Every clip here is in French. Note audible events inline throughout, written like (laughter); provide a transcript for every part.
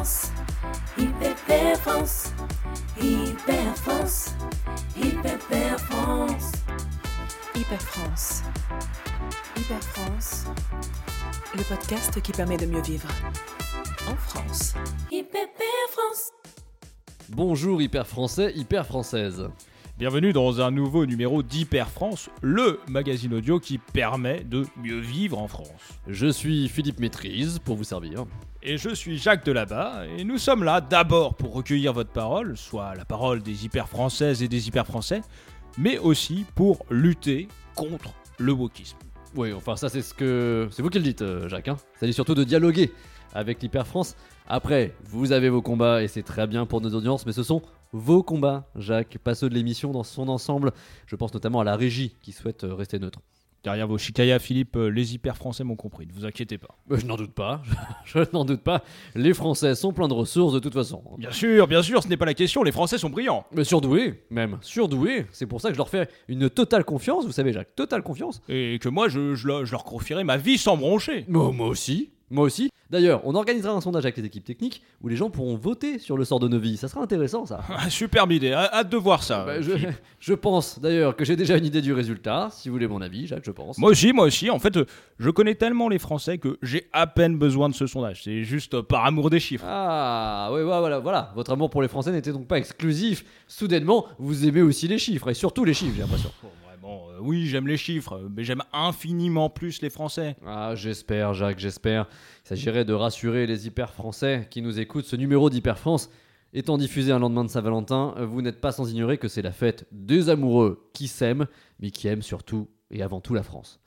France, Hyper France, Hyper France, Hyper France. Hyper France. Hyper France. Le podcast qui permet de mieux vivre. En France. Hyper France. Bonjour hyper français, hyper française. Bienvenue dans un nouveau numéro d'Hyper France, le magazine audio qui permet de mieux vivre en France. Je suis Philippe Maîtrise pour vous servir. Et je suis Jacques Delabat, et nous sommes là d'abord pour recueillir votre parole, soit la parole des hyper françaises et des hyper français, mais aussi pour lutter contre le wokisme. Oui, enfin ça c'est ce que c'est vous qui le dites, euh, Jacques. Hein ça dit surtout de dialoguer avec l'hyper France. Après, vous avez vos combats et c'est très bien pour nos audiences, mais ce sont vos combats, Jacques, pas ceux de l'émission dans son ensemble. Je pense notamment à la régie qui souhaite euh, rester neutre. Derrière vos chicayas, Philippe, euh, les hyper français m'ont compris, ne vous inquiétez pas. Euh, je n'en doute pas, (laughs) je n'en doute pas. Les Français sont pleins de ressources de toute façon. Bien sûr, bien sûr, ce n'est pas la question, les Français sont brillants. Mais surdoués, même, surdoués. C'est pour ça que je leur fais une totale confiance, vous savez, Jacques, totale confiance. Et que moi, je, je leur- je leur confierai ma vie sans broncher. Moi, moi aussi. Moi aussi. D'ailleurs, on organisera un sondage avec les équipes techniques où les gens pourront voter sur le sort de nos vies. Ça sera intéressant, ça. Ah, Superbe idée, hâte de voir ça. Bah, je, (laughs) je pense d'ailleurs que j'ai déjà une idée du résultat. Si vous voulez mon avis, Jacques, je pense. Moi aussi, moi aussi. En fait, euh, je connais tellement les Français que j'ai à peine besoin de ce sondage. C'est juste euh, par amour des chiffres. Ah, ouais, voilà, voilà. Votre amour pour les Français n'était donc pas exclusif. Soudainement, vous aimez aussi les chiffres, et surtout les chiffres, j'ai l'impression. Bon, euh, oui, j'aime les chiffres, mais j'aime infiniment plus les Français. Ah, j'espère, Jacques, j'espère. Il s'agirait de rassurer les hyper français qui nous écoutent. Ce numéro d'Hyper France étant diffusé un lendemain de Saint-Valentin, vous n'êtes pas sans ignorer que c'est la fête des amoureux qui s'aiment, mais qui aiment surtout et avant tout la France.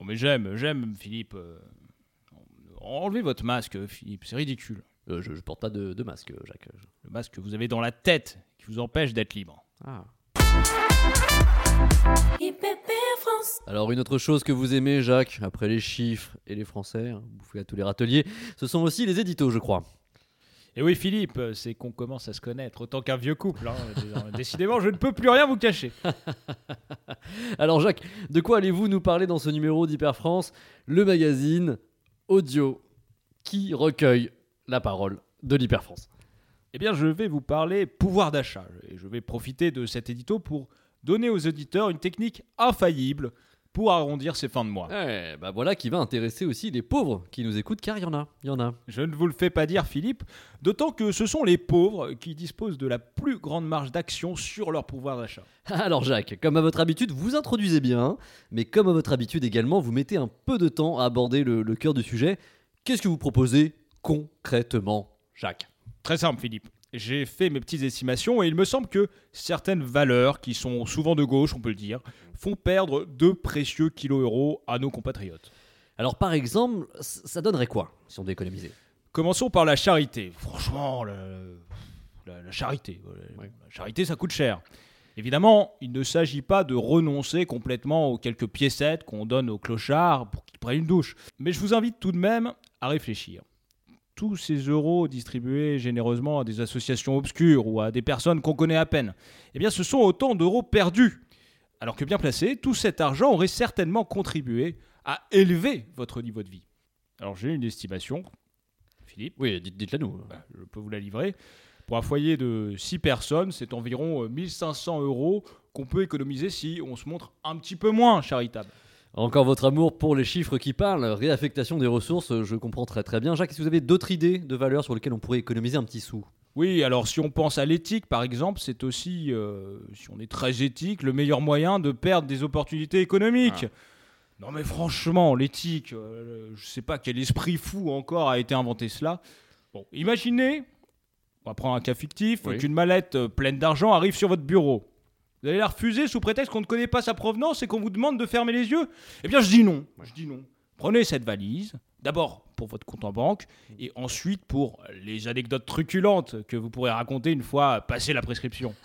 Bon, mais j'aime, j'aime, Philippe. euh, enlevez votre masque, Philippe, c'est ridicule. Euh, je, je porte pas de, de masque, Jacques. Le masque que vous avez dans la tête qui vous empêche d'être libre. Ah. Alors une autre chose que vous aimez, Jacques, après les chiffres et les Français, hein, bouffez à tous les râteliers, ce sont aussi les éditos, je crois. Et oui, Philippe, c'est qu'on commence à se connaître autant qu'un vieux couple. hein. (laughs) Décidément, je ne peux plus rien vous cacher. (laughs) Alors Jacques, de quoi allez-vous nous parler dans ce numéro d'Hyper France, le magazine audio qui recueille la parole de l'Hyper France? Eh bien, je vais vous parler pouvoir d'achat. Et je vais profiter de cet édito pour donner aux auditeurs une technique infaillible pour arrondir ses fins de mois. Eh, bah voilà qui va intéresser aussi les pauvres qui nous écoutent, car il y en a, il y en a. Je ne vous le fais pas dire, Philippe, d'autant que ce sont les pauvres qui disposent de la plus grande marge d'action sur leur pouvoir d'achat. (laughs) Alors Jacques, comme à votre habitude, vous introduisez bien, mais comme à votre habitude également, vous mettez un peu de temps à aborder le, le cœur du sujet. Qu'est-ce que vous proposez concrètement, Jacques? Très simple, Philippe. J'ai fait mes petites estimations et il me semble que certaines valeurs, qui sont souvent de gauche, on peut le dire, font perdre de précieux kilos-euros à nos compatriotes. Alors par exemple, ça donnerait quoi si on devait économiser? Commençons par la charité. Franchement, la charité. La charité, ça coûte cher. Évidemment, il ne s'agit pas de renoncer complètement aux quelques piécettes qu'on donne aux clochards pour qu'ils prennent une douche. Mais je vous invite tout de même à réfléchir. Tous ces euros distribués généreusement à des associations obscures ou à des personnes qu'on connaît à peine, eh bien ce sont autant d'euros perdus. Alors que bien placé, tout cet argent aurait certainement contribué à élever votre niveau de vie. Alors j'ai une estimation, Philippe. Oui, dites- dites-la nous. Bah, je peux vous la livrer. Pour un foyer de 6 personnes, c'est environ euh, 1500 euros qu'on peut économiser si on se montre un petit peu moins charitable. Encore votre amour pour les chiffres qui parlent, réaffectation des ressources, je comprends très très bien. Jacques, est-ce que vous avez d'autres idées de valeurs sur lesquelles on pourrait économiser un petit sou? Oui, alors si on pense à l'éthique, par exemple, c'est aussi, euh, si on est très éthique, le meilleur moyen de perdre des opportunités économiques. Non mais franchement, l'éthique, euh, je sais pas quel esprit fou encore a été inventé cela. Bon, imaginez, on va prendre un cas fictif, Oui. qu'une mallette euh, pleine d'argent arrive sur votre bureau. Vous allez la refuser sous prétexte qu'on ne connaît pas sa provenance et qu'on vous demande de fermer les yeux Eh bien, je dis non. Je dis non. Prenez cette valise, d'abord pour votre compte en banque, et ensuite pour les anecdotes truculentes que vous pourrez raconter une fois passé la prescription. (laughs)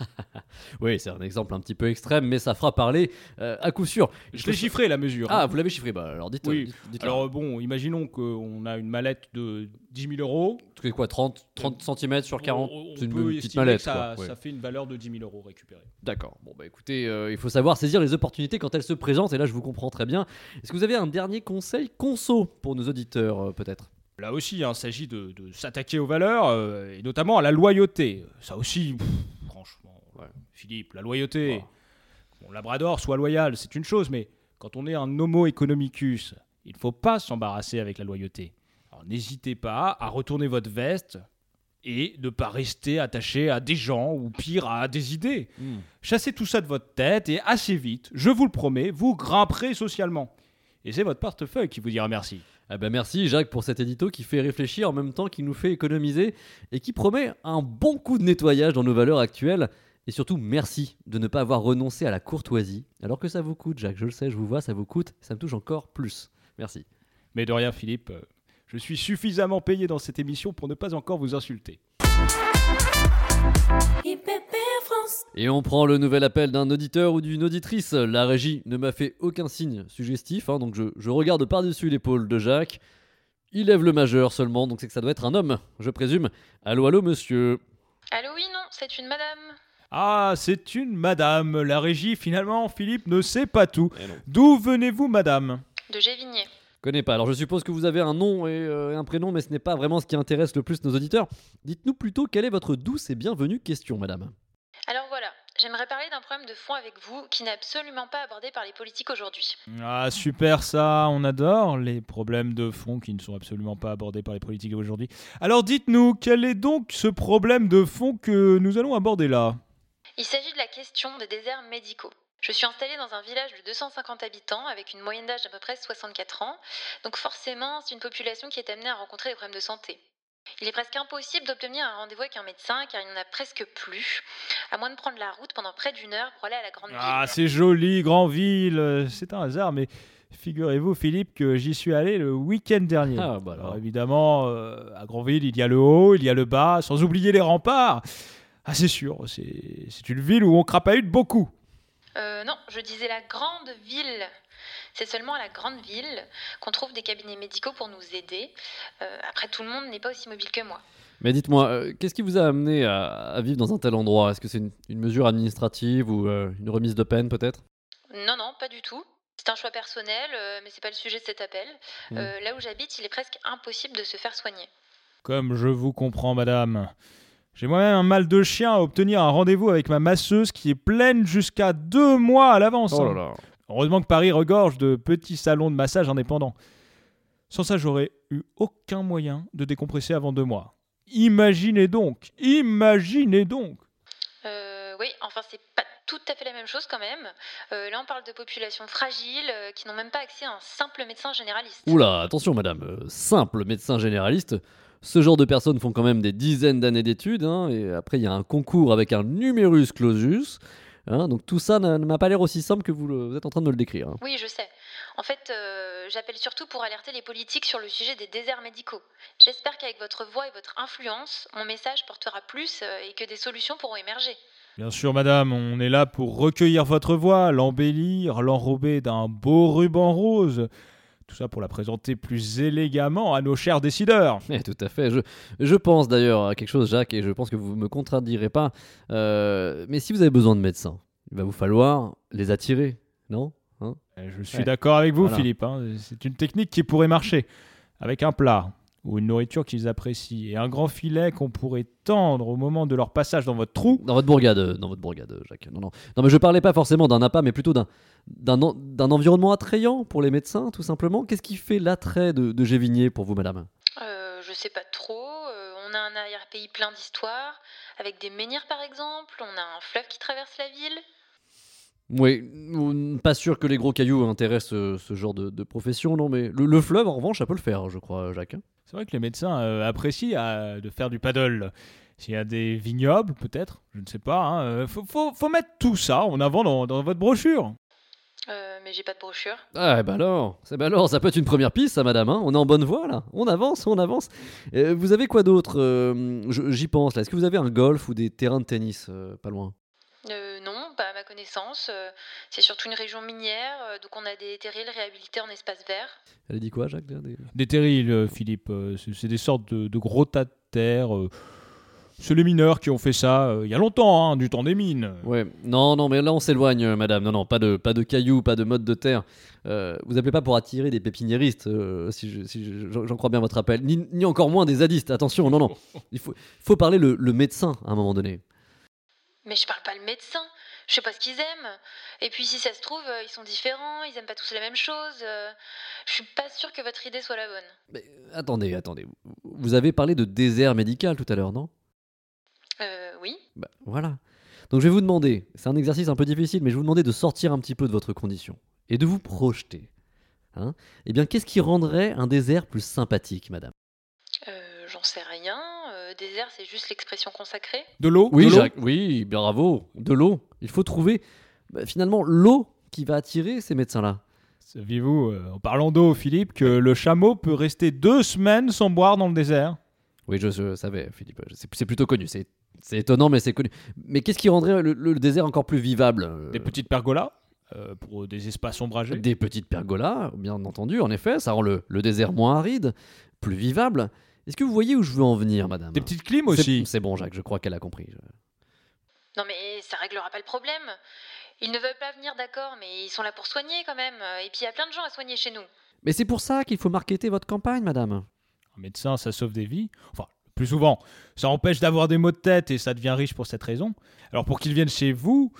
Oui, c'est un exemple un petit peu extrême, mais ça fera parler euh, à coup sûr. Je l'ai chiffré la mesure. Ah, hein. vous l'avez chiffré Bah alors dites. Oui. dites- dites Alors euh, bon, imaginons qu'on a une mallette de 10 000 euros. c'est quoi 30, 30 cm sur 40 On- on C'est une petite mallette. ça, quoi. Ouais. ça fait une valeur de 10 000 euros récupérée. D'accord. Bon, bah écoutez, euh, il faut savoir saisir les opportunités quand elles se présentent, et là je vous comprends très bien. Est-ce que vous avez un dernier conseil conso pour nos auditeurs, euh, peut-être? Là aussi, hein, il s'agit de, de s'attaquer aux valeurs, euh, et notamment à la loyauté. Ça aussi, pff, franchement, Ouais. Philippe, la loyauté. Ouais. Bon, Labrador, soit loyal, c'est une chose, mais quand on est un homo economicus, il ne faut pas s'embarrasser avec la loyauté. Alors n'hésitez pas à retourner votre veste et ne pas rester attaché à des gens ou pire à des idées. Chassez tout ça de votre tête et assez vite, je vous le promets, vous grimperez socialement. Et c'est votre portefeuille qui vous dira merci. Eh ben merci Jacques pour cet édito qui fait réfléchir en même temps qu'il nous fait économiser et qui promet un bon coup de nettoyage dans nos valeurs actuelles. Et surtout, merci de ne pas avoir renoncé à la courtoisie, alors que ça vous coûte, Jacques, je le sais, je vous vois, ça vous coûte, ça me touche encore plus. Merci. Mais de rien, Philippe, je suis suffisamment payé dans cette émission pour ne pas encore vous insulter. Et on prend le nouvel appel d'un auditeur ou d'une auditrice. La régie ne m'a fait aucun signe suggestif, hein, donc je, je regarde par-dessus l'épaule de Jacques. Il lève le majeur seulement, donc c'est que ça doit être un homme, je présume. Allô, allô, monsieur. Allô, oui, non, c'est une madame. Ah, c'est une madame. La régie, finalement, Philippe ne sait pas tout. Eh. D'où venez-vous, madame? De Gévigné. Connais pas. Alors je suppose que vous avez un nom et euh, un prénom, mais ce n'est pas vraiment ce qui intéresse le plus nos auditeurs. Dites-nous plutôt quelle est votre douce et bienvenue question, madame. Alors voilà, j'aimerais parler d'un problème de fond avec vous qui n'est absolument pas abordé par les politiques aujourd'hui. Ah, super ça, on adore les problèmes de fond qui ne sont absolument pas abordés par les politiques aujourd'hui. Alors dites-nous, quel est donc ce problème de fond que nous allons aborder là? Il s'agit de la question des déserts médicaux. Je suis installée dans un village de 250 habitants avec une moyenne d'âge d'à peu près 64 ans, donc forcément c'est une population qui est amenée à rencontrer des problèmes de santé. Il est presque impossible d'obtenir un rendez-vous avec un médecin car il n'y en a presque plus, à moins de prendre la route pendant près d'une heure pour aller à la grande Ah, ville. c'est joli, Grandville, euh, c'est un hasard, mais figurez-vous, Philippe, que j'y suis allé le week-end dernier. Ah, bah Alors alors. évidemment, euh, à Grandville, il y a le haut, il y a le bas, sans oublier les remparts. Ah, c'est sûr, c'est c'est une ville où on crapahute beaucoup. Euh, non, je disais la grande ville. C'est seulement à la grande ville qu'on trouve des cabinets médicaux pour nous aider. Euh, après, tout le monde n'est pas aussi mobile que moi. Mais dites-moi, euh, qu'est-ce qui vous a amené à, à vivre dans un tel endroit? Est-ce que c'est une, une mesure administrative ou euh, une remise de peine peut-être? Non, non, pas du tout. C'est un choix personnel, euh, mais c'est pas le sujet de cet appel. Mm. Euh, là où j'habite, il est presque impossible de se faire soigner. Comme je vous comprends, madame. J'ai moi-même un mal de chien à obtenir un rendez-vous avec ma masseuse qui est pleine jusqu'à deux mois à l'avance. Oh hein. là là. Heureusement que Paris regorge de petits salons de massage indépendants. Sans ça, j'aurais eu aucun moyen de décompresser avant deux mois. Imaginez donc, imaginez donc. Euh, oui, enfin, c'est pas tout à fait la même chose quand même. Euh, là, on parle de populations fragiles euh, qui n'ont même pas accès à un simple médecin généraliste. Oula, attention madame, simple médecin généraliste. Ce genre de personnes font quand même des dizaines d'années d'études, hein, et après il y a un concours avec un numerus clausus. hein, donc tout ça n'a- ne m'a pas l'air aussi simple que vous, le- vous êtes en train de me le décrire. hein. Oui, je sais. En fait, euh, j'appelle surtout pour alerter les politiques sur le sujet des déserts médicaux. J'espère qu'avec votre voix et votre influence, mon message portera plus euh, et que des solutions pourront émerger. Bien sûr, madame, on est là pour recueillir votre voix, l'embellir, l'enrober d'un beau ruban rose. Tout ça pour la présenter plus élégamment à nos chers décideurs. (laughs) Eh, tout à fait. Je, je pense d'ailleurs à quelque chose, Jacques, et je pense que vous ne me contredirez pas. Euh, mais si vous avez besoin de médecins, il va vous falloir les attirer, non? Hein? Eh, Je suis Ouais. d'accord avec vous, Voilà. Philippe. hein. C'est une technique qui pourrait marcher. Avec un plat ou une nourriture qu'ils apprécient et un grand filet qu'on pourrait tendre au moment de leur passage dans votre trou. Dans votre bourgade, euh, dans votre bourgade, euh, Jacques. Non, non. Non, mais je parlais pas forcément d'un appât, mais plutôt d'un d'un en- d'un environnement attrayant pour les médecins, tout simplement. Qu'est-ce qui fait l'attrait de, de Gévigné pour vous, madame? Euh, je sais pas trop. euh, on a un arrière-pays plein d'histoires, avec des menhirs par exemple. On a un fleuve qui traverse la ville. Oui, pas sûr que les gros cailloux intéressent ce genre de, de profession, non, mais le, le fleuve, en revanche, ça peut le faire, je crois, Jacques. C'est vrai que les médecins euh, apprécient euh, de faire du paddle. S'il y a des vignobles, peut-être, je ne sais pas. hein, euh, faut, faut- faut mettre tout ça en avant dans, dans votre brochure. Euh, mais j'ai pas de brochure. Ah, bah alors, c'est bah alors, ça peut être une première piste, ça, madame. hein. On est en bonne voie, là. On avance, on avance. Euh, vous avez quoi d'autre Euh, J'y pense, là. Est-ce que vous avez un golf ou des terrains de tennis euh, pas loin? Euh, non, pas à ma connaissance. euh, c'est surtout une région minière, euh, donc on a des terrils réhabilités en espace vert. Elle a dit quoi, Jacques des- Des terrils, euh, Philippe. c'est des sortes de, de gros tas de terre. C'est les mineurs qui ont fait ça euh, il y a longtemps, hein, du temps des mines. Ouais, non, non, mais là on s'éloigne, euh, madame. Non, non, pas de, pas de cailloux, pas de mode de terre. Euh, vous appelez pas pour attirer des pépiniéristes, euh, si je- si je- j'en crois bien votre appel, ni, ni encore moins des zadistes. Attention, non, non. (laughs) Il faut, faut parler le, le médecin à un moment donné. Mais je parle pas le médecin. Je sais pas ce qu'ils aiment. Et puis si ça se trouve, euh, ils sont différents, ils aiment pas tous la même chose. euh, Je suis pas sûre que votre idée soit la bonne. Mais, attendez, attendez. Vous avez parlé de désert médical tout à l'heure, non? Euh, oui. Bah, voilà. Donc je vais vous demander, c'est un exercice un peu difficile, mais je vais vous demander de sortir un petit peu de votre condition et de vous projeter. Hein eh bien, qu'est-ce qui rendrait un désert plus sympathique, madame? Euh, sais rien. Euh, désert, c'est juste l'expression consacrée. De l'eau Oui, de Jacques, oui, bravo. De l'eau. Il faut trouver bah, finalement l'eau qui va attirer ces médecins-là. Saviez-vous, euh, en parlant d'eau, Philippe, que le chameau peut rester deux semaines sans boire dans le désert? Oui, je, je savais, Philippe. C'est plutôt connu. C'est c'est étonnant, mais c'est connu. Mais qu'est-ce qui rendrait le, le désert encore plus vivable euh, Des petites pergolas euh, pour des espaces ombragés. Des petites pergolas, bien entendu, en effet. Ça rend le, le désert moins aride, plus vivable. Est-ce que vous voyez où je veux en venir, madame Des petites clims C'est- aussi. C'est bon, Jacques, je crois qu'elle a compris. Non mais ça réglera pas le problème. Ils ne veulent pas venir, d'accord, mais ils sont là pour soigner quand même. Et puis il y a plein de gens à soigner chez nous. Mais c'est pour ça qu'il faut marketer votre campagne, madame. Un médecin, ça sauve des vies. Enfin, plus souvent, ça empêche d'avoir des maux de tête et ça devient riche pour cette raison. Alors pour qu'ils viennent chez vous,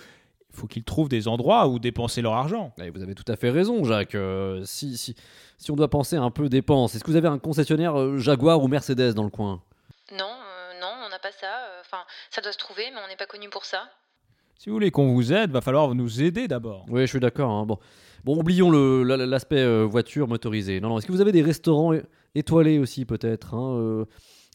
il faut qu'ils trouvent des endroits où dépenser leur argent. Eh, vous avez tout à fait raison, Jacques. Euh, si, si, si on doit penser un peu dépenses, est-ce que vous avez un concessionnaire euh, Jaguar ou Mercedes dans le coin? Non, euh, non, on n'a pas ça. Euh, Enfin, ça doit se trouver, mais on n'est pas connu pour ça. Si vous voulez qu'on vous aide, va falloir nous aider d'abord. Oui, je suis d'accord. hein. Bon. bon, oublions l'aspect euh, voiture motorisée. Non, non. Est-ce que vous avez des restaurants étoilés aussi, peut-être hein, euh,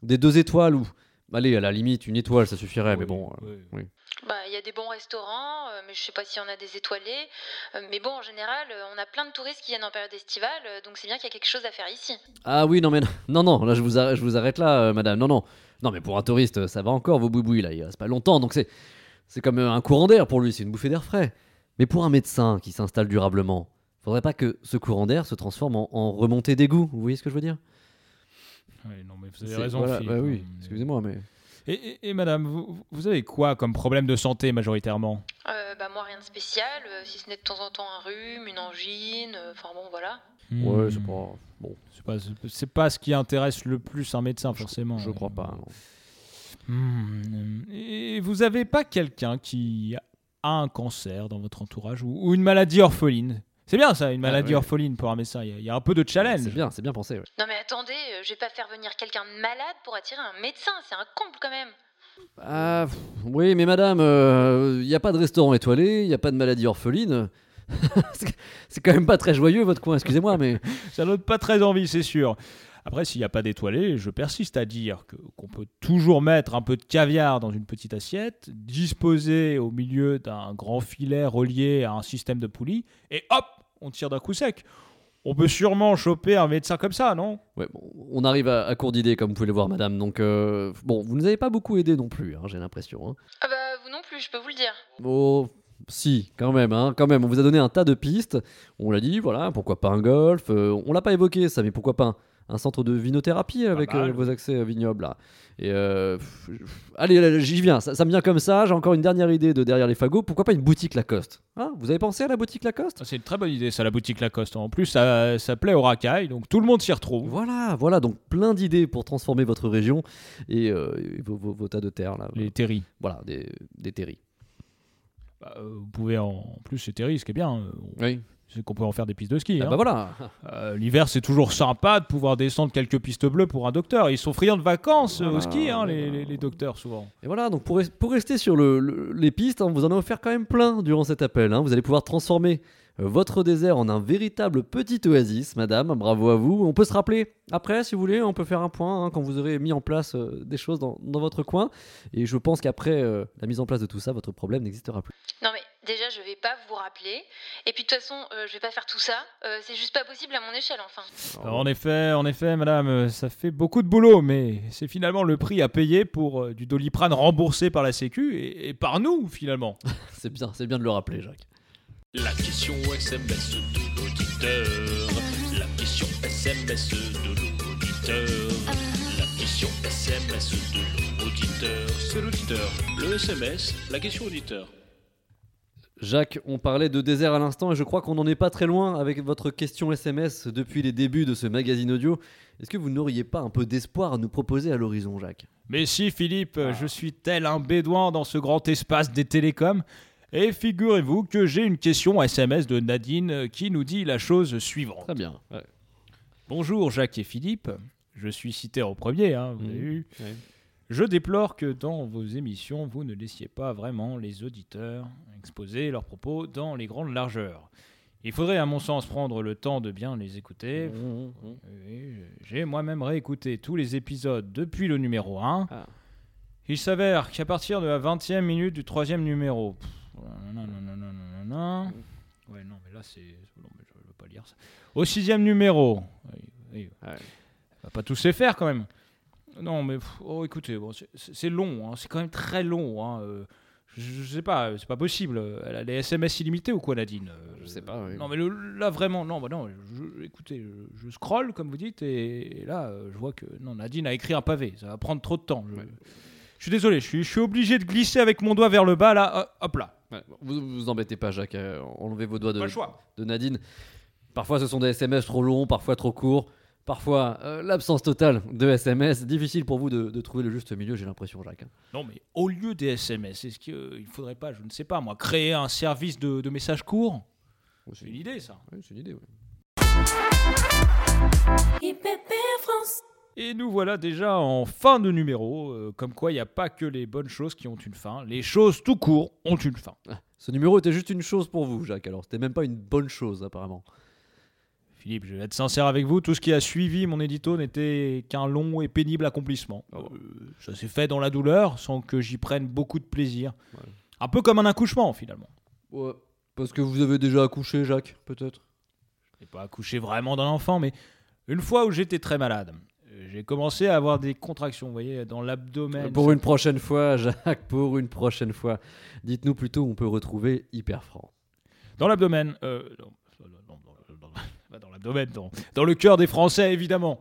Des deux étoiles ou. Allez, à la limite, une étoile, ça suffirait, mais bon. euh, Oui. Bah, il y a des bons restaurants, euh, mais je sais pas si on a des étoilés. Euh, mais bon, en général, euh, on a plein de touristes qui viennent en période estivale, donc c'est bien qu'il y a quelque chose à faire ici. Ah oui, non, mais non, non, là, je vous arrête, je vous arrête là, euh, madame. Non, non. Non, mais pour un touriste, ça va encore, vos boubouilles, là. Il reste pas longtemps, donc c'est. C'est comme un courant d'air pour lui, c'est une bouffée d'air frais. Mais pour un médecin qui s'installe durablement, faudrait pas que ce courant d'air se transforme en, en remontée d'égout. Vous voyez ce que je veux dire? Oui, non, mais vous avez raison, voilà, bah oui, Euh, excusez-moi, mais. Et, et- et madame, vous, vous avez quoi comme problème de santé majoritairement Euh, bah, moi, rien de spécial, euh, si ce n'est de temps en temps un rhume, une angine, euh, enfin bon, voilà. Ouais, c'est pas. Bon, C'est pas, c'est pas ce qui intéresse le plus un médecin, forcément. je crois pas. non. Hmm. Et vous avez pas quelqu'un qui a un cancer dans votre entourage ou, ou une maladie orpheline C'est bien ça, une maladie ouais. orpheline pour un médecin. Il y a- il y, a un peu de challenge. C'est bien, c'est bien pensé. ouais. Non mais attendez, euh, je vais pas faire venir quelqu'un de malade pour attirer un médecin, c'est un comble quand même. Ah, pff, oui, mais madame, il n'y a pas de restaurant étoilé, il n'y a pas de maladie orpheline. c'est (laughs) c'est quand même pas très joyeux votre coin, excusez-moi, mais. (laughs) Ça donne pas très envie, c'est sûr. Après, s'il n'y a pas d'étoilé, je persiste à dire que- qu'on peut toujours mettre un peu de caviar dans une petite assiette, disposer au milieu d'un grand filet relié à un système de poulies, et hop, on tire d'un coup sec. On peut sûrement choper un médecin comme ça, non? Ouais, bon, on arrive à, à court d'idées, comme vous pouvez le voir, madame. Donc, euh, bon, vous nous avez pas beaucoup aidé non plus, hein, j'ai l'impression. hein. Ah bah vous non plus, je peux vous le dire. Oh, si, quand même, hein, quand même. On vous a donné un tas de pistes. On l'a dit, voilà, pourquoi pas un golf. euh, on l'a pas évoqué ça, mais pourquoi pas un, un centre de vinothérapie avec euh, vos accès euh, vignobles là. Et euh, pff, allez, allez, j'y viens. Ça, ça me vient comme ça. J'ai encore une dernière idée de derrière les fagots. Pourquoi pas une boutique Lacoste? Hein, Vous avez pensé à la boutique Lacoste? C'est une très bonne idée, ça, la boutique Lacoste. En plus, ça, ça plaît aux racailles, donc tout le monde s'y retrouve. Voilà, voilà. Donc plein d'idées pour transformer votre région et, euh, et vos, vos- vos tas de terres là. Les terris. Voilà, des, des terris. Bah, euh, vous pouvez en, en plus, c'est terris, ce qui est bien, euh, Oui. c'est qu'on peut en faire des pistes de ski. Ah hein. bah voilà. Euh, L'hiver, c'est toujours sympa de pouvoir descendre quelques pistes bleues pour un docteur. Ils sont friands de vacances euh, au ski, hein, les, voilà. les- les docteurs, souvent. Et voilà, donc pour, pour rester sur le- le- les pistes, hein, vous en avez offert quand même plein durant cet appel. Vous allez pouvoir transformer euh, votre désert en un véritable petit oasis, madame. Bravo à vous. On peut se rappeler après, si vous voulez, on peut faire un point hein, quand vous aurez mis en place euh, des choses dans, dans votre coin. Et je pense qu'après euh, la mise en place de tout ça, votre problème n'existera plus. Non mais déjà je vais pas vous rappeler. Et puis de toute façon, euh, je vais pas faire tout ça. Euh, c'est juste pas possible à mon échelle enfin. Alors, en effet, en effet, madame, ça fait beaucoup de boulot, mais c'est finalement le prix à payer pour euh, du doliprane remboursé par la Sécu et, et par nous, finalement. (laughs) C'est bien, c'est bien de le rappeler, Jacques. La question SMS de l'auditeur. La question SMS de l'auditeur. La question SMS de l'auditeur. l'auditeur, c'est l'auditeur. Le SMS, la question auditeur. Jacques, on parlait de désert à l'instant et je crois qu'on n'en est pas très loin avec votre question SMS depuis les débuts de ce magazine audio. Est-ce que vous n'auriez pas un peu d'espoir à nous proposer à l'horizon, Jacques? Mais si, Philippe, je suis tel un bédouin dans ce grand espace des télécoms. Et figurez-vous que j'ai une question SMS de Nadine qui nous dit la chose suivante. Très bien. Ouais. Bonjour Jacques et Philippe, je suis cité au premier, hein, vous avez Mhm. vu. Ouais. Je déplore que dans vos émissions, vous ne laissiez pas vraiment les auditeurs exposer leurs propos dans les grandes largeurs. Il faudrait, à mon sens, prendre le temps de bien les écouter. Mhm, mhm. Oui, J'ai moi-même réécouté tous les épisodes depuis le numéro 1. Ah. Il s'avère qu'à partir de la 20e minute du troisième numéro. Pff, Ouais, non, mais là, c'est. Non, mais je ne veux pas lire ça. Au sixième numéro. Oui, oui. Ouais. On va pas tous les faire quand même. Non, mais. pff, oh, écoutez, bon, c'est- long. hein, C'est quand même très long. hein, euh, je, je sais pas, c'est pas possible. Elle a des SMS illimités ou quoi, Nadine Euh, Je sais pas, oui. Non, mais le- là, vraiment, non, bah non. je- écoutez, je, je scrolle, comme vous dites, et, et là, euh, je vois que. Non, Nadine a écrit un pavé. Ça va prendre trop de temps. Je, Ouais. Je suis désolé, je suis, je suis obligé de glisser avec mon doigt vers le bas, là. hop- là. Ouais, Vous vous embêtez pas, Jacques. euh, enlevez vos doigts de, Pas le choix. de Nadine. Parfois, ce sont des SMS trop longs, parfois trop courts. Parfois, euh, l'absence totale de SMS. Difficile pour vous de, de trouver le juste milieu, j'ai l'impression, Jacques. hein. Non, mais au lieu des SMS, est-ce qu'il ne faudrait pas, je ne sais pas, moi, créer un service de, de messages courts? C'est une idée, ça. Ouais, c'est une idée, ouais. IPP France. Et nous voilà déjà en fin de numéro, euh, comme quoi il n'y a pas que les bonnes choses qui ont une fin, les choses tout court ont une fin. Ah, ce numéro était juste une chose pour vous, Jacques. Alors, c'était même pas une bonne chose, apparemment. Philippe, je vais être sincère avec vous, tout ce qui a suivi mon édito n'était qu'un long et pénible accomplissement. Ah. Euh, ça s'est fait dans la douleur, sans que j'y prenne beaucoup de plaisir. Ouais. Un peu comme un accouchement, finalement. Ouais. Parce que vous avez déjà accouché, Jacques, peut-être? Je n'ai pas accouché vraiment d'un enfant, mais une fois où j'étais très malade, j'ai commencé à avoir des contractions, vous voyez, dans l'abdomen. Pour une prochaine fois, (laughs) Jacques, pour une prochaine fois. Dites-nous plutôt où on peut retrouver Hyper Franc. Dans l'abdomen. euh, dans l'abdomen, dans, dans le cœur des Français, évidemment.